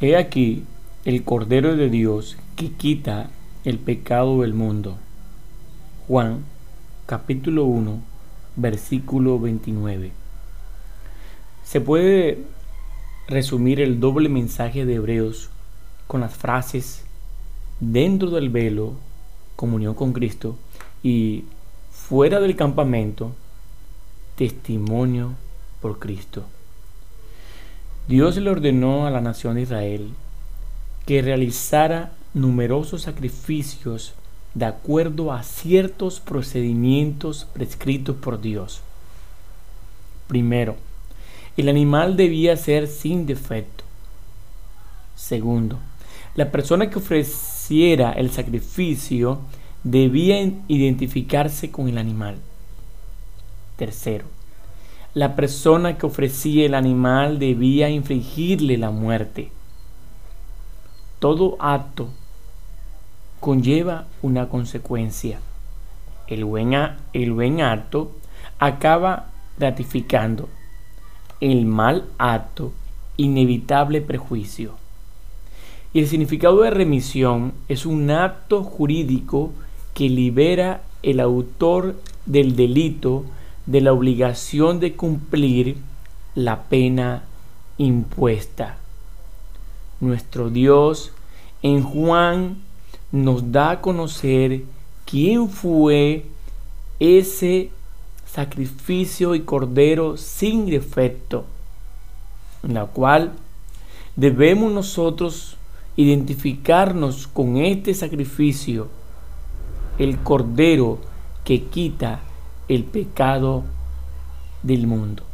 He aquí el Cordero de Dios que quita el pecado del mundo. Juan capítulo 1 versículo 29. Se puede resumir el doble mensaje de Hebreos con las frases dentro del velo, comunión con Cristo, y fuera del campamento, testimonio por Cristo. Dios le ordenó a la nación de Israel que realizara numerosos sacrificios de acuerdo a ciertos procedimientos prescritos por Dios. Primero, el animal debía ser sin defecto. Segundo, la persona que ofreciera el sacrificio debía identificarse con el animal. Tercero, la persona que ofrecía el animal debía infligirle la muerte. Todo acto conlleva una consecuencia. El buen, el buen acto acaba ratificando el mal acto, inevitable prejuicio. Y el significado de remisión es un acto jurídico que libera el autor del delito de la obligación de cumplir la pena impuesta. Nuestro Dios en Juan nos da a conocer quién fue ese sacrificio y cordero sin defecto, en la cual debemos nosotros identificarnos con este sacrificio, el cordero que quita el pecado del mundo.